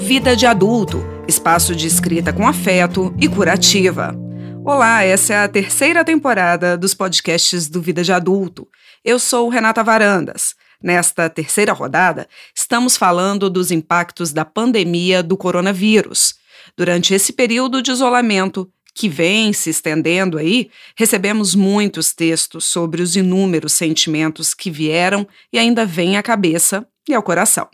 Vida de Adulto, espaço de escrita com afeto e curativa. Olá, essa é a terceira temporada dos podcasts do Vida de Adulto. Eu sou Renata Varandas. Nesta terceira rodada, estamos falando dos impactos da pandemia do coronavírus. Durante esse período de isolamento, que vem se estendendo aí, recebemos muitos textos sobre os inúmeros sentimentos que vieram e ainda vêm à cabeça e ao coração.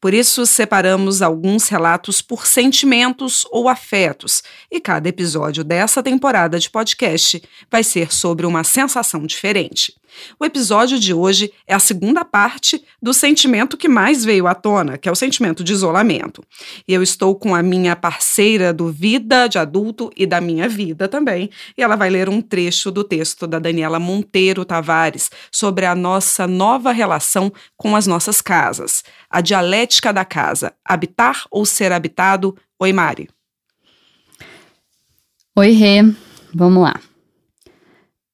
Por isso, separamos alguns relatos por sentimentos ou afetos, e cada episódio dessa temporada de podcast vai ser sobre uma sensação diferente. O episódio de hoje é a segunda parte do sentimento que mais veio à tona, que é o sentimento de isolamento. E eu estou com a minha parceira do Vida de Adulto e da Minha Vida também, e ela vai ler um trecho do texto da Daniela Monteiro Tavares sobre a nossa nova relação com as nossas casas, a dialética da casa, habitar ou ser habitado. Oi, Mari. Oi, Rê. Vamos lá.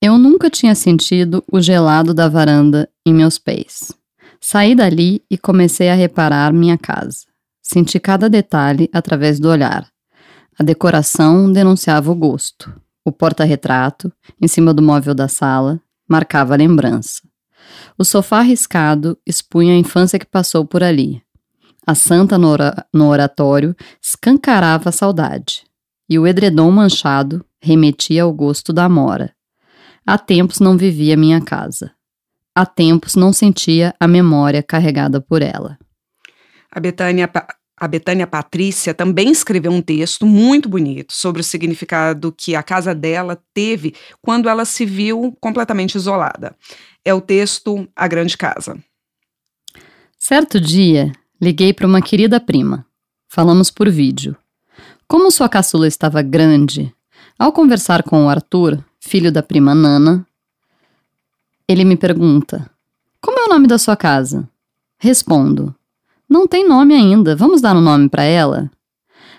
Eu nunca tinha sentido o gelado da varanda em meus pés. Saí dali e comecei a reparar minha casa. Senti cada detalhe através do olhar. A decoração denunciava o gosto. O porta-retrato, em cima do móvel da sala, marcava a lembrança. O sofá riscado expunha a infância que passou por ali. A santa no, no oratório escancarava a saudade. E o edredom manchado remetia ao gosto da mora. Há tempos não vivia minha casa. Há tempos não sentia a memória carregada por ela. A Betânia, a Betânia Patrícia também escreveu um texto muito bonito sobre o significado que a casa dela teve quando ela se viu completamente isolada. É o texto A Grande Casa. Certo dia, liguei para uma querida prima. Falamos por vídeo. Como sua caçula estava grande, ao conversar com o Arthur, filho da prima Nana, ele me pergunta: Como é o nome da sua casa? Respondo: Não tem nome ainda, vamos dar um nome para ela?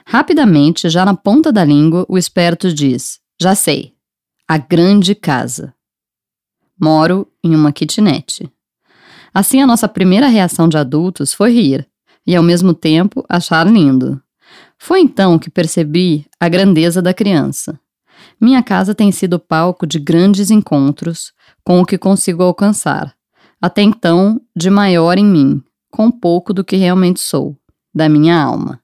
Rapidamente, já na ponta da língua, o esperto diz: Já sei, a grande casa. Moro em uma kitnet. Assim, a nossa primeira reação de adultos foi rir e, ao mesmo tempo, achar lindo. Foi então que percebi a grandeza da criança. Minha casa tem sido palco de grandes encontros com o que consigo alcançar, até então de maior em mim, com pouco do que realmente sou, da minha alma.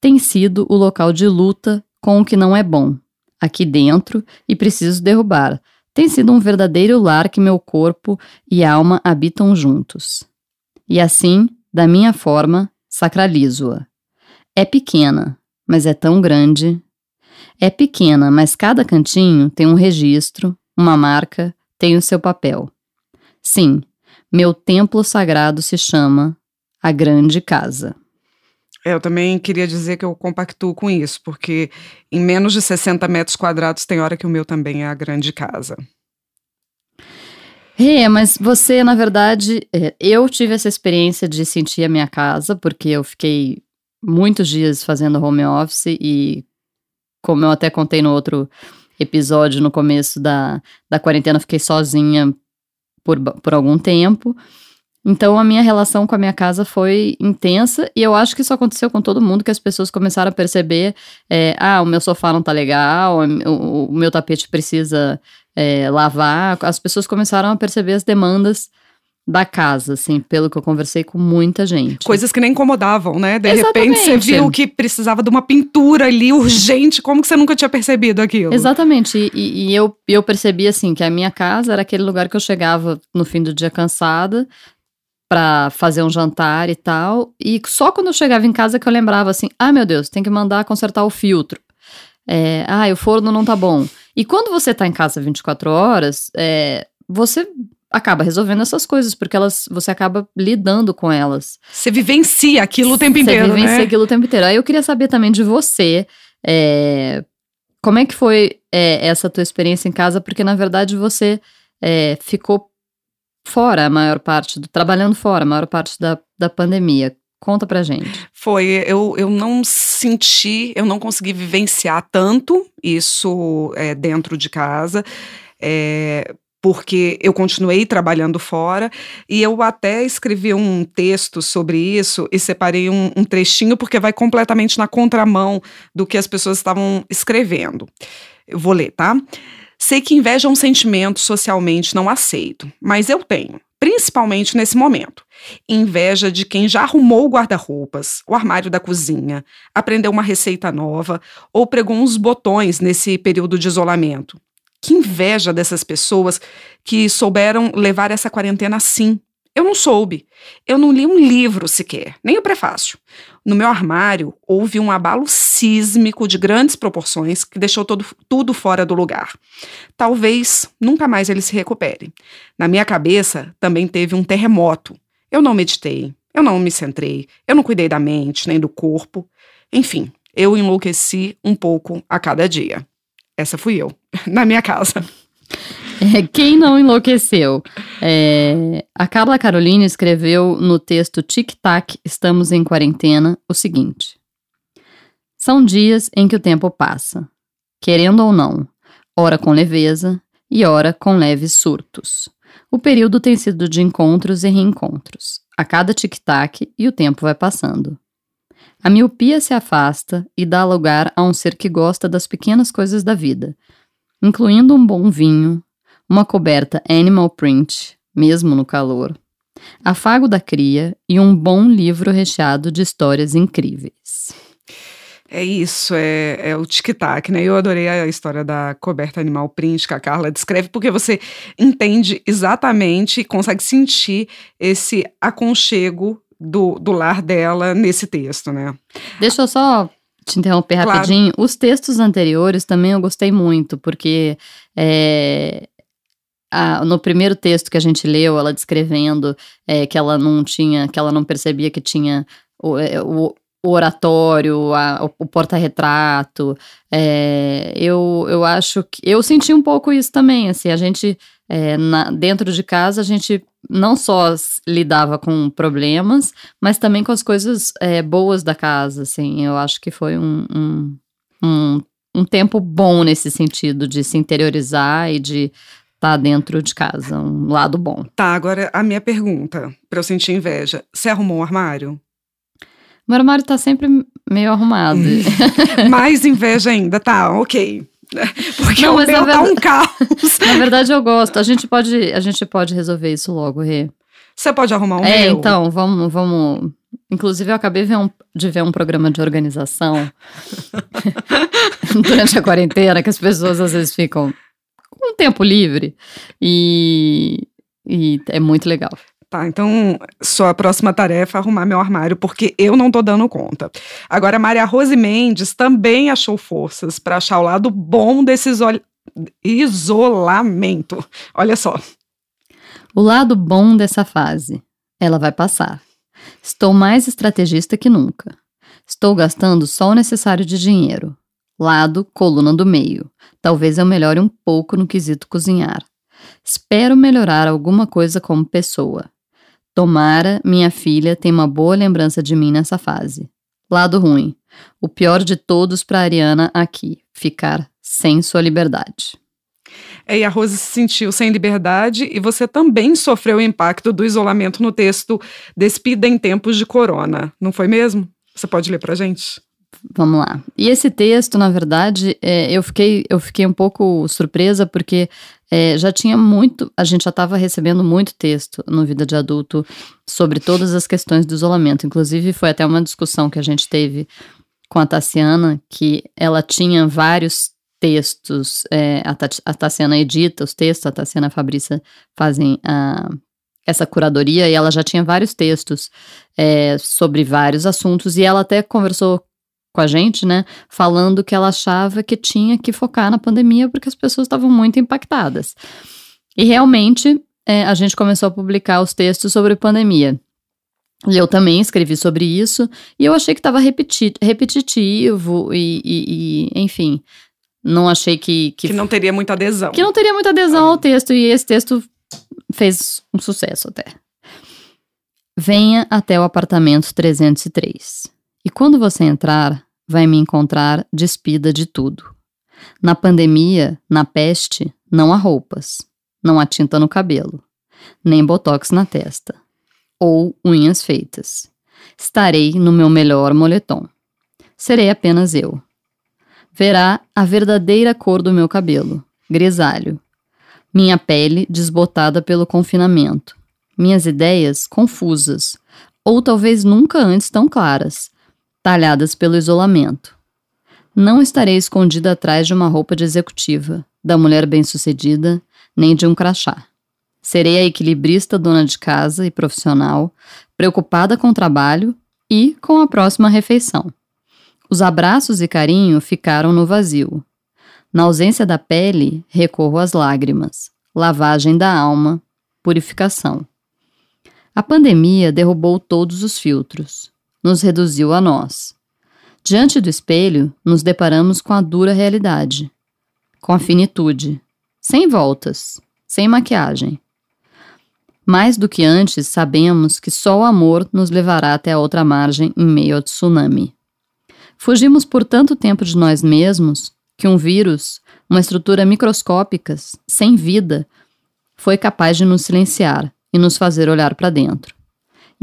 Tem sido o local de luta com o que não é bom, aqui dentro e preciso derrubar. Tem sido um verdadeiro lar que meu corpo e alma habitam juntos. E assim, da minha forma, sacralizo-a. É pequena, mas é tão grande é pequena, mas cada cantinho tem um registro, uma marca, tem o seu papel. Sim, meu templo sagrado se chama a Grande Casa. Eu também queria dizer que eu compactuo com isso, porque em menos de 60 metros quadrados tem hora que o meu também é a grande casa. É, mas você, na verdade, é, eu tive essa experiência de sentir a minha casa, porque eu fiquei muitos dias fazendo home office e como eu até contei no outro episódio, no começo da, da quarentena, fiquei sozinha por, por algum tempo. Então a minha relação com a minha casa foi intensa e eu acho que isso aconteceu com todo mundo, que as pessoas começaram a perceber, é, ah, o meu sofá não tá legal, o, o meu tapete precisa é, lavar. As pessoas começaram a perceber as demandas da casa, assim, pelo que eu conversei com muita gente. Coisas que nem incomodavam, né? De Exatamente. repente você viu que precisava de uma pintura ali urgente, como que você nunca tinha percebido aquilo? Exatamente, e, e eu, eu percebi, assim, que a minha casa era aquele lugar que eu chegava no fim do dia cansada, para fazer um jantar e tal. E só quando eu chegava em casa que eu lembrava assim: ah, meu Deus, tem que mandar consertar o filtro. É, ah, o forno não tá bom. E quando você tá em casa 24 horas, é, você acaba resolvendo essas coisas, porque elas você acaba lidando com elas. Você vivencia aquilo o tempo inteiro, Você vivencia né? aquilo o tempo inteiro. Aí eu queria saber também de você, é, como é que foi é, essa tua experiência em casa, porque na verdade você é, ficou fora a maior parte, do, trabalhando fora a maior parte da, da pandemia. Conta pra gente. Foi, eu, eu não senti, eu não consegui vivenciar tanto isso é, dentro de casa. É, porque eu continuei trabalhando fora e eu até escrevi um texto sobre isso e separei um, um, trechinho porque vai completamente na contramão do que as pessoas estavam escrevendo. Eu vou ler, tá? Sei que inveja é um sentimento socialmente não aceito, mas eu tenho, principalmente nesse momento. Inveja de quem já arrumou guarda-roupas, o armário da cozinha, aprendeu uma receita nova ou pregou uns botões nesse período de isolamento. Que inveja dessas pessoas que souberam levar essa quarentena assim. Eu não soube. Eu não li um livro sequer, nem o prefácio. No meu armário houve um abalo sísmico de grandes proporções que deixou todo, tudo fora do lugar. Talvez nunca mais ele se recupere. Na minha cabeça também teve um terremoto. Eu não meditei, eu não me centrei, eu não cuidei da mente nem do corpo. Enfim, eu enlouqueci um pouco a cada dia. Essa fui eu, na minha casa. Quem não enlouqueceu? É, a Carla Carolina escreveu no texto Tic Tac, Estamos em Quarentena, o seguinte: São dias em que o tempo passa, querendo ou não, ora com leveza e ora com leves surtos. O período tem sido de encontros e reencontros, a cada tic-tac e o tempo vai passando. A miopia se afasta e dá lugar a um ser que gosta das pequenas coisas da vida, incluindo um bom vinho, uma coberta animal print, mesmo no calor, afago da cria e um bom livro recheado de histórias incríveis. É isso, é, é o tic-tac, né? Eu adorei a história da coberta animal print que a Carla descreve, porque você entende exatamente e consegue sentir esse aconchego do, do lar dela nesse texto, né? Deixa eu só te interromper claro. rapidinho. Os textos anteriores também eu gostei muito, porque é, a, no primeiro texto que a gente leu, ela descrevendo é, que ela não tinha, que ela não percebia que tinha o, é, o, o oratório, a, o, porta-retrato. É, eu, eu acho que. Eu senti um pouco isso também, assim, a gente. É, na, dentro de casa, a gente não só lidava com problemas, mas também com as coisas é, boas da casa, assim. Eu acho que foi um, um, um, um tempo bom nesse sentido, de se interiorizar e de tá dentro de casa, um lado bom. Tá, agora a minha pergunta, para eu sentir inveja. Você arrumou um armário? Meu armário tá sempre meio arrumado. Mais inveja ainda, tá, ok. Porque não, o meu tá verdade, um caos. Na verdade, eu gosto. A gente pode, a gente pode resolver isso logo, Rê. Você pode arrumar um É, meu? então, vamos, vamos. Inclusive, eu acabei de ver um, de ver um programa de organização durante a quarentena, que as pessoas às vezes ficam com tempo livre. E, e é muito legal. Tá, então sua próxima tarefa é arrumar meu armário, porque eu não tô dando conta. Agora, Maria Rose Mendes também achou forças para achar o lado bom desse isolamento. Olha só. O lado bom dessa fase. Ela vai passar. Estou mais estrategista que nunca. Estou gastando só o necessário de dinheiro. Lado, coluna do meio. Talvez eu melhore um pouco no quesito cozinhar. Espero melhorar alguma coisa como pessoa. Tomara minha filha tenha uma boa lembrança de mim nessa fase. Lado ruim. O pior de todos para Ariana aqui: ficar sem sua liberdade. É, e a Rose se sentiu sem liberdade e você também sofreu o impacto do isolamento no texto Despida em Tempos de Corona, não foi mesmo? Você pode ler pra gente? Vamos lá. E esse texto, na verdade, é, eu, fiquei, eu fiquei um pouco surpresa porque é, já tinha muito, a gente já estava recebendo muito texto no Vida de Adulto sobre todas as questões do isolamento. Inclusive, foi até uma discussão que a gente teve com a Tassiana, que ela tinha vários textos, é, a, Tassiana edita os textos, a Tassiana e a Fabrícia fazem a, essa curadoria, e ela já tinha vários textos é, sobre vários assuntos, e ela até conversou com a gente, né, falando que ela achava que tinha que focar na pandemia porque as pessoas estavam muito impactadas. E realmente é, a gente começou a publicar os textos sobre pandemia. E eu também escrevi sobre isso, e eu achei que estava repeti repetitivo e, e, e, enfim, não achei que, que. Que não teria muita adesão. Que não teria muita adesão ah. ao texto, e esse texto fez um sucesso até. Venha até o apartamento 303. E quando você entrar, vai me encontrar despida de tudo. Na pandemia, na peste, não há roupas. não há tinta no cabelo, nem botox na testa, ou unhas feitas. Estarei no meu melhor moletom. Serei apenas eu. Verá a verdadeira cor do meu cabelo, grisalho. Minha pele desbotada pelo confinamento. Minhas ideias confusas, ou talvez nunca antes tão claras, talhadas pelo isolamento. Não estarei escondida atrás de uma roupa de executiva, da mulher bem-sucedida, nem de um crachá. Serei a equilibrista dona de casa e profissional, preocupada com o trabalho e com a próxima refeição. Os abraços e carinho ficaram no vazio. Na ausência da pele, recorro às lágrimas, lavagem da alma, purificação. A pandemia derrubou todos os filtros, nos reduziu a nós. Diante do espelho, nos deparamos com a dura realidade, com a finitude, sem voltas, sem maquiagem. Mais do que antes, sabemos que só o amor nos levará até a outra margem em meio ao tsunami. Fugimos por tanto tempo de nós mesmos que um vírus, uma estrutura microscópica, sem vida, foi capaz de nos silenciar e nos fazer olhar para dentro.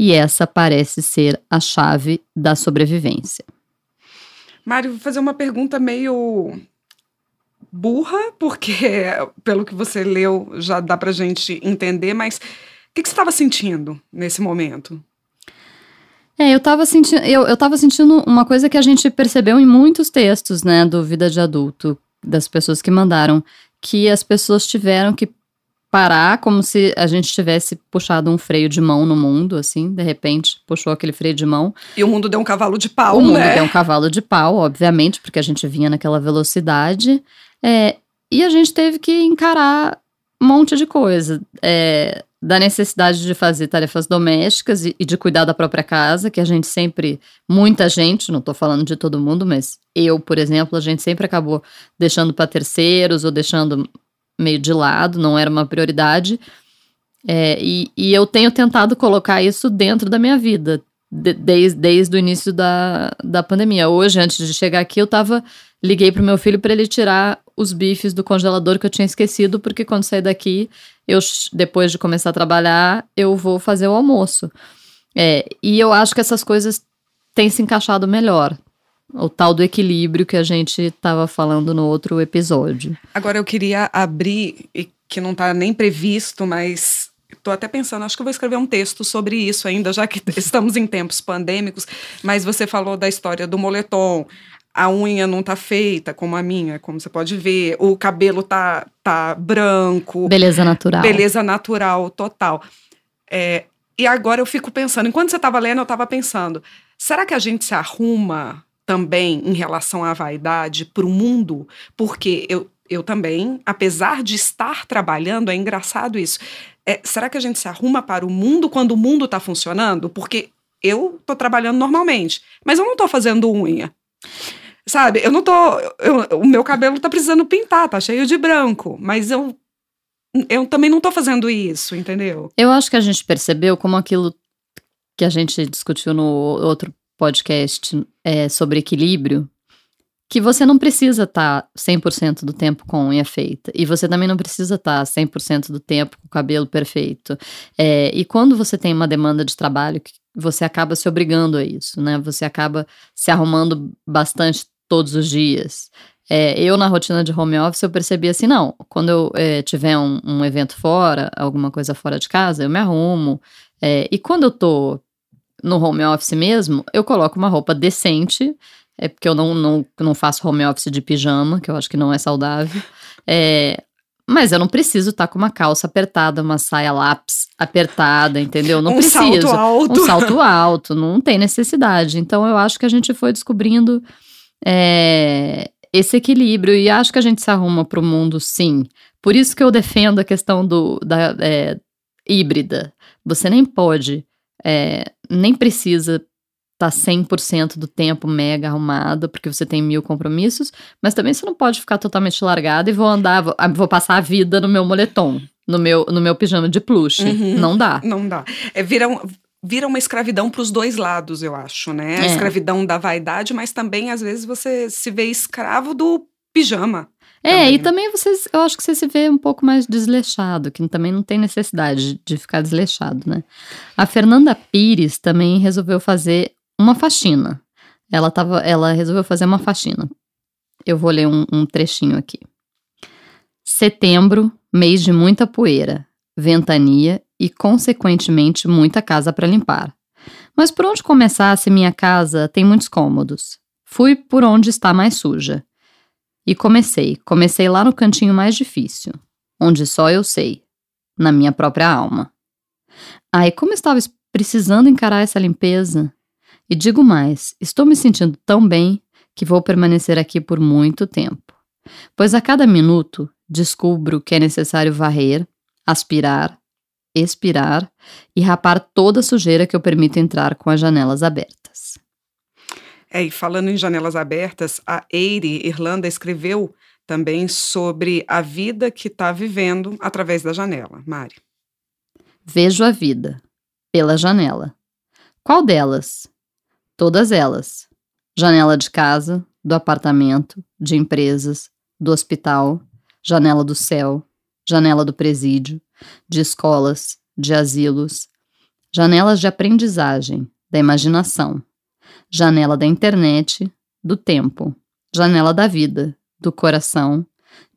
E essa parece ser a chave da sobrevivência. Mário, vou fazer uma pergunta meio burra, porque pelo que você leu já dá para gente entender, mas o que, que você estava sentindo nesse momento? É, eu estava sentindo, eu, eu tava sentindo uma coisa que a gente percebeu em muitos textos, né, do Vida de Adulto, das pessoas que mandaram, que as pessoas tiveram que parar como se a gente tivesse puxado um freio de mão no mundo, assim, de repente puxou aquele freio de mão. E o mundo deu um cavalo de pau, o né? O mundo deu um cavalo de pau, obviamente, porque a gente vinha naquela velocidade. É, e a gente teve que encarar um monte de coisa. É, da necessidade de fazer tarefas domésticas e, e, de cuidar da própria casa, que a gente sempre, muita gente, não estou falando de todo mundo, mas eu, por exemplo, a gente sempre acabou deixando para terceiros ou deixando meio de lado, não era uma prioridade. É, e, e, eu tenho tentado colocar isso dentro da minha vida, de, desde, desde o início da, da pandemia. Hoje, antes de chegar aqui, eu tava. Liguei pro meu filho para ele tirar os bifes do congelador que eu tinha esquecido, porque quando sair daqui, eu depois de começar a trabalhar, eu vou fazer o almoço. É, e eu acho que essas coisas têm se encaixado melhor. O tal do equilíbrio que a gente estava falando no outro episódio. Agora eu queria abrir, que não está nem previsto, mas estou até pensando, acho que eu vou escrever um texto sobre isso ainda, já que estamos em tempos pandêmicos. Mas você falou da história do moletom a unha não tá feita como a minha, como você pode ver, o cabelo tá, tá branco. Beleza natural. Beleza natural, total. É, e agora eu fico pensando, enquanto você estava lendo, eu estava pensando, será que a gente se arruma também em relação à vaidade para o mundo? Porque eu, eu também, apesar de estar trabalhando, é engraçado isso. É, será que a gente se arruma para o mundo quando o mundo está funcionando? Porque eu estou trabalhando normalmente, mas eu não estou fazendo unha. Sabe, eu não tô. Eu, o meu cabelo tá precisando pintar, tá cheio de branco, mas eu. Eu também não tô fazendo isso, entendeu? Eu acho que a gente percebeu como aquilo que a gente discutiu no outro podcast é, sobre equilíbrio, que você não precisa estar tá 100% do tempo com unha feita. E você também não precisa estar tá 100% do tempo com o cabelo perfeito. É, e quando você tem uma demanda de trabalho, você acaba se obrigando a isso, né? Você acaba se arrumando bastante todos os dias. É, eu, na rotina de home office, eu percebi assim: não, quando eu é, tiver um, um, evento fora, alguma coisa fora de casa, eu me arrumo. É, e quando eu tô no home office mesmo, eu coloco uma roupa decente é porque eu não, não, não faço home office de pijama, que eu acho que não é saudável. É, mas eu não preciso estar tá com uma calça apertada, uma saia lápis apertada, entendeu? Não um preciso. Salto alto. Um salto alto, não tem necessidade. Então eu acho que a gente foi descobrindo é, esse equilíbrio e acho que a gente se arruma para o mundo sim. Por isso que eu defendo a questão do, da é, híbrida. Você nem pode, é, nem precisa tá 100% do tempo mega arrumada, porque você tem mil compromissos, mas também você não pode ficar totalmente largada e vou andar, vou, ah, vou passar a vida no meu moletom, no meu, no meu pijama de plush. Uhum. Não dá. Não dá. É, vira, um, vira uma escravidão para os dois lados, eu acho, né? A é. escravidão da vaidade, mas também, às vezes, você se vê escravo do pijama. É, também. e também vocês, eu acho que você se vê um pouco mais desleixado, que também não tem necessidade de, ficar desleixado, né? A Fernanda Pires também resolveu fazer uma faxina. Ela, tava, ela resolveu fazer uma faxina. Eu vou ler um, um trechinho aqui. Setembro, mês de muita poeira, ventania e, consequentemente, muita casa para limpar. Mas por onde começar se minha casa tem muitos cômodos? Fui por onde está mais suja. E comecei, comecei lá no cantinho mais difícil, onde só eu sei, na minha própria alma. Ai, como estava es- precisando encarar essa limpeza. E digo mais, estou me sentindo tão bem que vou permanecer aqui por muito tempo. Pois a cada minuto descubro que é necessário varrer, aspirar, expirar e rapar toda a sujeira que eu permito entrar com as janelas abertas. É, e falando em janelas abertas, a Eire Irlanda escreveu também sobre a vida que está vivendo através da janela. Mari. Vejo a vida pela janela. Qual delas? Todas elas. Janela de casa, do apartamento, de empresas, do hospital, janela do céu, janela do presídio, de escolas, de asilos, janelas de aprendizagem, da imaginação, janela da internet, do tempo, janela da vida, do coração,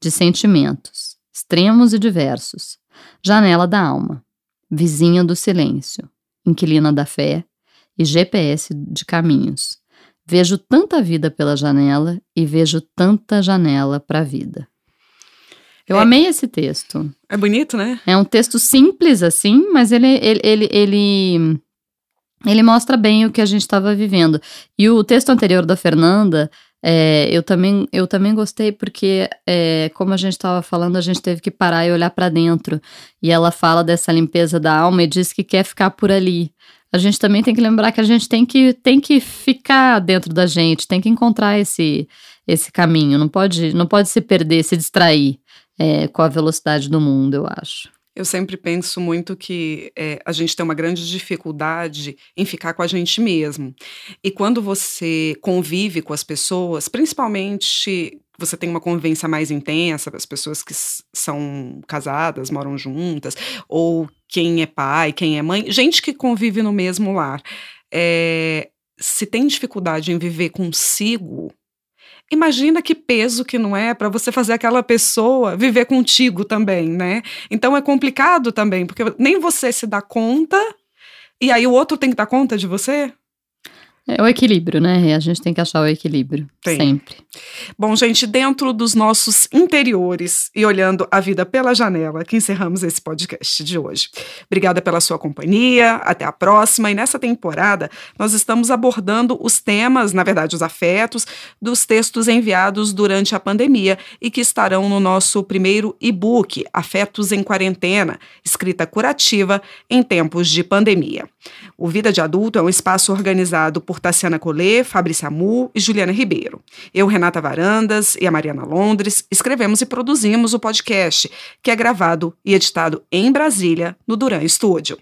de sentimentos, extremos e diversos, janela da alma, vizinha do silêncio, inquilina da fé e GPS de caminhos. Vejo tanta vida pela janela e vejo tanta janela para a vida. Eu É. amei esse texto. É bonito, né? É um texto simples assim, mas ele, ele, ele, ele, ele mostra bem o que a gente estava vivendo. E o texto anterior da Fernanda, é, eu, também, eu também gostei porque, é, como a gente estava falando, a gente teve que parar e olhar para dentro. E ela fala dessa limpeza da alma e diz que quer ficar por ali. A gente também tem que lembrar que a gente tem que, tem que ficar dentro da gente, tem que encontrar esse, esse caminho. Não pode, não pode se perder, se distrair é, com a velocidade do mundo, eu acho. Eu sempre penso muito que é, a gente tem uma grande dificuldade em ficar com a gente mesmo. E quando você convive com as pessoas, principalmente você tem uma convivência mais intensa, as pessoas que são casadas, moram juntas, ou quem é pai, quem é mãe, gente que convive no mesmo lar. É, se tem dificuldade em viver consigo, Imagina que peso que não é para você fazer aquela pessoa viver contigo também, né? Então é complicado também, porque nem você se dá conta e aí o outro tem que dar conta de você. É o equilíbrio, né? A gente tem que achar o equilíbrio. Tem. Sempre. Bom, gente, dentro dos nossos interiores e olhando a vida pela janela, que encerramos esse podcast de hoje. Obrigada pela sua companhia, até a próxima. E nessa temporada, nós estamos abordando os temas, na verdade, os afetos, dos textos enviados durante a pandemia e que estarão no nosso primeiro e-book, Afetos em Quarentena, escrita curativa em tempos de pandemia. O Vida de Adulto é um espaço organizado por Tassiana Collet, Fabrícia Amu e Juliana Ribeiro. Eu, Renata Varandas e a Mariana Londres escrevemos e produzimos o podcast, que é gravado e editado em Brasília, no Duran Studio.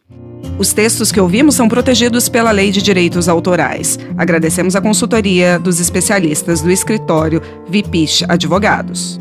Os textos que ouvimos são protegidos pela Lei de Direitos Autorais. Agradecemos a consultoria dos especialistas do escritório Vipich Advogados.